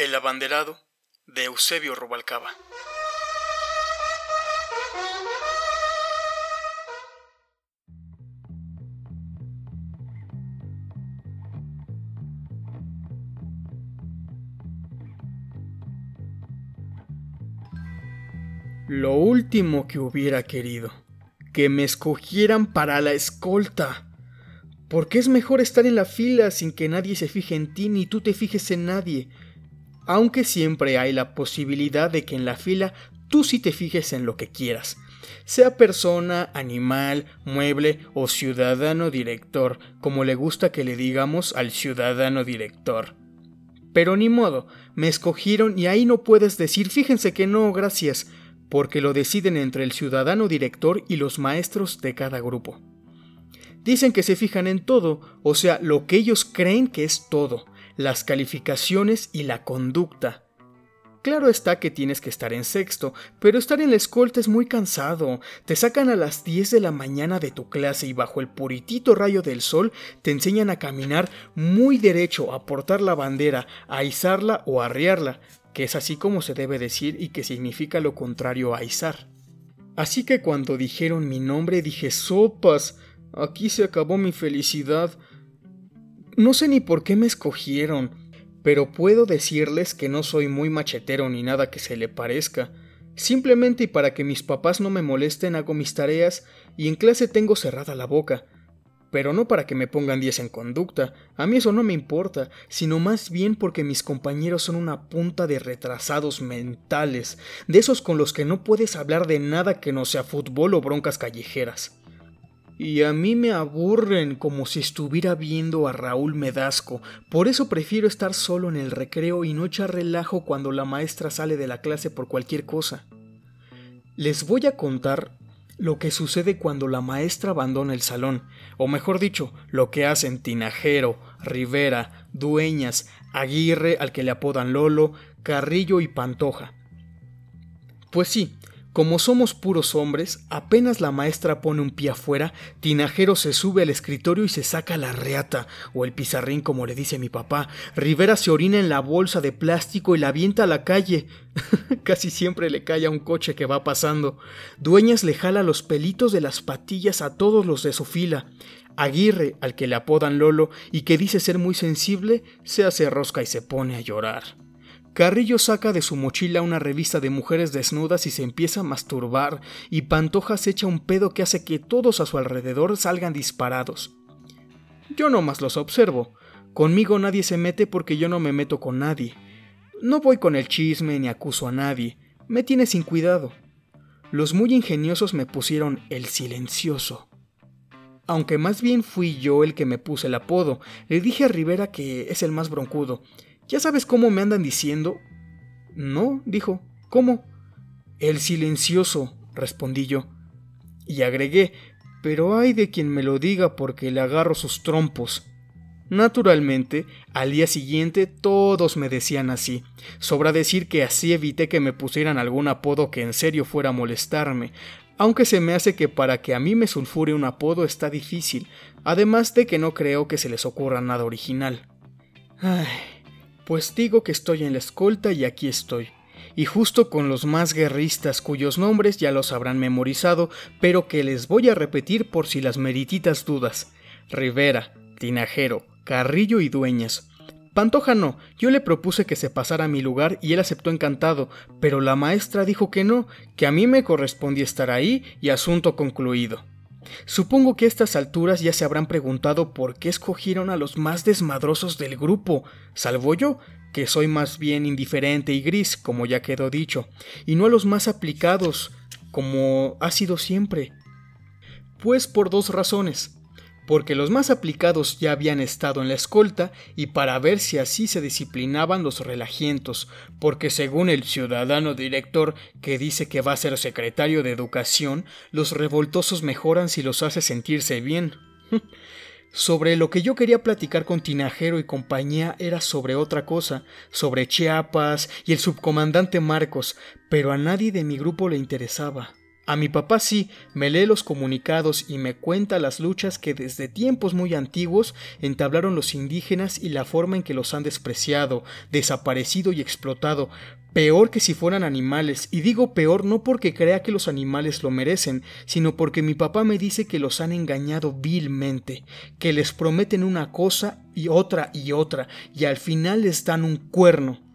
El abanderado de Eusebio Rubalcaba. Lo último que hubiera querido, que me escogieran para la escolta. Porque es mejor estar en la fila sin que nadie se fije en ti ni tú te fijes en nadie. Aunque siempre hay la posibilidad de que en la fila tú sí te fijes en lo que quieras. Sea persona, animal, mueble o ciudadano director, como le gusta que le digamos al ciudadano director. Pero ni modo, me escogieron y ahí no puedes decir fíjense que no, gracias, porque lo deciden entre el ciudadano director y los maestros de cada grupo. Dicen que se fijan en todo, o sea, lo que ellos creen que es todo, las calificaciones y la conducta. Claro está que tienes que estar en sexto, pero estar en la escolta es muy cansado. Te sacan a las 10 de la mañana de tu clase y bajo el puritito rayo del sol te enseñan a caminar muy derecho, a portar la bandera, a izarla o a arriarla, que es así como se debe decir y que significa lo contrario a izar. Así que cuando dijeron mi nombre dije sopas, aquí se acabó mi felicidad. No sé ni por qué me escogieron, pero puedo decirles que no soy muy machetero ni nada que se le parezca. Simplemente y para que mis papás no me molesten hago mis tareas y en clase tengo cerrada la boca pero no para que me pongan 10 en conducta, a mí eso no me importa, sino más bien porque mis compañeros son una punta de retrasados mentales, de esos con los que no puedes hablar de nada que no sea fútbol o broncas callejeras. Y a mí me aburren como si estuviera viendo a Raúl Medasco, por eso prefiero estar solo en el recreo y no echar relajo cuando la maestra sale de la clase por cualquier cosa. Les voy a contar lo que sucede cuando la maestra abandona el salón, o mejor dicho, lo que hacen Tinajero, Rivera, Dueñas, Aguirre, al que le apodan Lolo, Carrillo y Pantoja. Pues sí, como somos puros hombres, apenas la maestra pone un pie afuera, Tinajero se sube al escritorio y se saca la reata, o el pizarrín como le dice mi papá. Rivera se orina en la bolsa de plástico y la avienta a la calle. Casi siempre le cae a un coche que va pasando. Dueñas le jala los pelitos de las patillas a todos los de su fila. Aguirre, al que le apodan Lolo y que dice ser muy sensible, se hace rosca y se pone a llorar. Carrillo saca de su mochila una revista de mujeres desnudas y se empieza a masturbar, y Pantoja se echa un pedo que hace que todos a su alrededor salgan disparados. Yo no más los observo. Conmigo nadie se mete porque yo no me meto con nadie. No voy con el chisme ni acuso a nadie. Me tiene sin cuidado. Los muy ingeniosos me pusieron el silencioso. Aunque más bien fui yo el que me puse el apodo, le dije a Rivera que es el más broncudo, ¿Ya sabes cómo me andan diciendo? No, dijo. ¿Cómo? El silencioso, respondí yo. Y agregué, pero hay de quien me lo diga porque le agarro sus trompos. Naturalmente, al día siguiente todos me decían así. Sobra decir que así evité que me pusieran algún apodo que en serio fuera a molestarme, aunque se me hace que para que a mí me sulfure un apodo está difícil, además de que no creo que se les ocurra nada original. Ay, pues digo que estoy en la escolta y aquí estoy. Y justo con los más guerristas cuyos nombres ya los habrán memorizado, pero que les voy a repetir por si las merititas dudas. Rivera, Tinajero, Carrillo y Dueñas. Pantoja no, yo le propuse que se pasara a mi lugar y él aceptó encantado, pero la maestra dijo que no, que a mí me correspondía estar ahí y asunto concluido. Supongo que a estas alturas ya se habrán preguntado por qué escogieron a los más desmadrosos del grupo, salvo yo, que soy más bien indiferente y gris, como ya quedó dicho, y no a los más aplicados, como ha sido siempre. Pues por dos razones porque los más aplicados ya habían estado en la escolta y para ver si así se disciplinaban los relajientos, porque según el ciudadano director que dice que va a ser secretario de educación, los revoltosos mejoran si los hace sentirse bien. Sobre lo que yo quería platicar con Tinajero y compañía era sobre otra cosa, sobre Chiapas y el subcomandante Marcos, pero a nadie de mi grupo le interesaba. A mi papá sí, me lee los comunicados y me cuenta las luchas que desde tiempos muy antiguos entablaron los indígenas y la forma en que los han despreciado, desaparecido y explotado, peor que si fueran animales, y digo peor no porque crea que los animales lo merecen, sino porque mi papá me dice que los han engañado vilmente, que les prometen una cosa y otra y otra, y al final les dan un cuerno.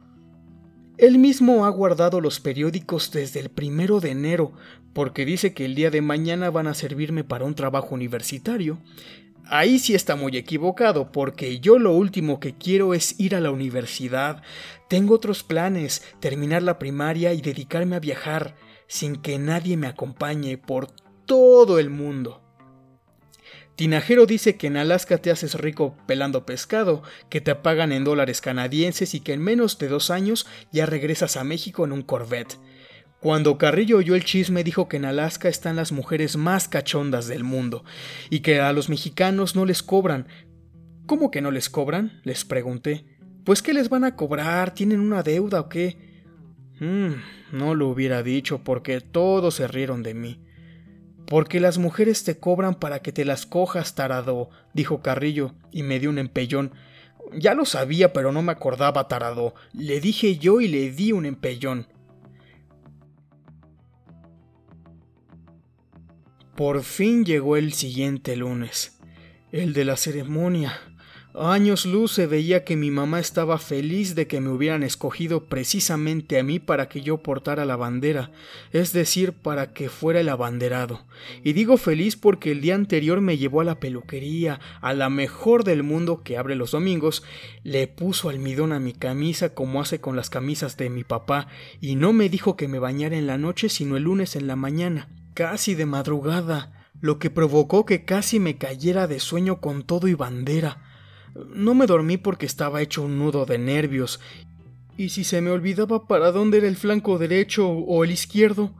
Él mismo ha guardado los periódicos desde el primero de enero, porque dice que el día de mañana van a servirme para un trabajo universitario. Ahí sí está muy equivocado, porque yo lo último que quiero es ir a la universidad. Tengo otros planes, terminar la primaria y dedicarme a viajar, sin que nadie me acompañe por todo el mundo. Tinajero dice que en Alaska te haces rico pelando pescado, que te pagan en dólares canadienses y que en menos de dos años ya regresas a México en un Corvette. Cuando Carrillo oyó el chisme dijo que en Alaska están las mujeres más cachondas del mundo y que a los mexicanos no les cobran. ¿Cómo que no les cobran? les pregunté. Pues qué les van a cobrar, tienen una deuda o qué. Hmm, no lo hubiera dicho porque todos se rieron de mí. Porque las mujeres te cobran para que te las cojas, tarado, dijo Carrillo, y me dio un empellón. Ya lo sabía, pero no me acordaba, tarado. Le dije yo y le di un empellón. Por fin llegó el siguiente lunes, el de la ceremonia. Años luz se veía que mi mamá estaba feliz de que me hubieran escogido precisamente a mí para que yo portara la bandera, es decir, para que fuera el abanderado. Y digo feliz porque el día anterior me llevó a la peluquería, a la mejor del mundo que abre los domingos, le puso almidón a mi camisa como hace con las camisas de mi papá, y no me dijo que me bañara en la noche sino el lunes en la mañana casi de madrugada, lo que provocó que casi me cayera de sueño con todo y bandera. No me dormí porque estaba hecho un nudo de nervios, y si se me olvidaba para dónde era el flanco derecho o el izquierdo,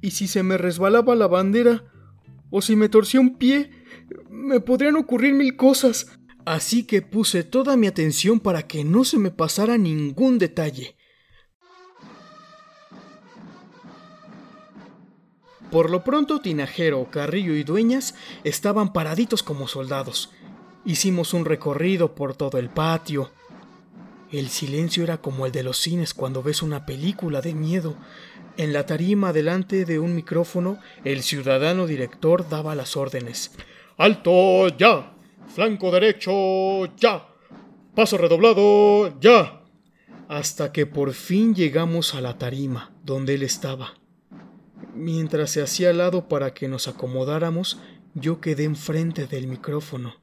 y si se me resbalaba la bandera, o si me torcía un pie, me podrían ocurrir mil cosas. Así que puse toda mi atención para que no se me pasara ningún detalle. Por lo pronto Tinajero, Carrillo y Dueñas estaban paraditos como soldados. Hicimos un recorrido por todo el patio. El silencio era como el de los cines cuando ves una película de miedo. En la tarima delante de un micrófono, el ciudadano director daba las órdenes. ¡Alto ya! ¡Flanco derecho ya! ¡Paso redoblado ya! Hasta que por fin llegamos a la tarima donde él estaba. Mientras se hacía al lado para que nos acomodáramos, yo quedé enfrente del micrófono.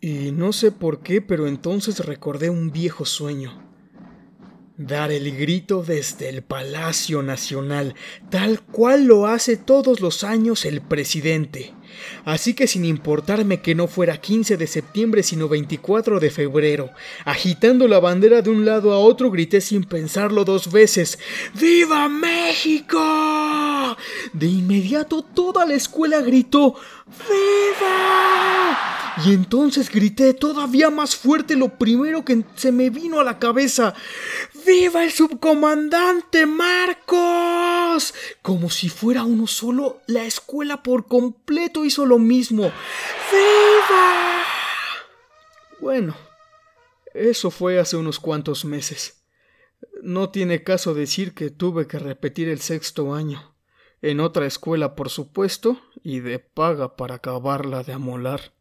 Y no sé por qué, pero entonces recordé un viejo sueño. Dar el grito desde el Palacio Nacional, tal cual lo hace todos los años el presidente. Así que sin importarme que no fuera 15 de septiembre sino 24 de febrero, agitando la bandera de un lado a otro grité sin pensarlo dos veces ¡Viva México! De inmediato toda la escuela gritó ¡Viva! Y entonces grité todavía más fuerte lo primero que se me vino a la cabeza. ¡Viva el subcomandante Marcos! Como si fuera uno solo, la escuela por completo hizo lo mismo. ¡Viva! Bueno, eso fue hace unos cuantos meses. No tiene caso decir que tuve que repetir el sexto año, en otra escuela por supuesto, y de paga para acabarla de amolar.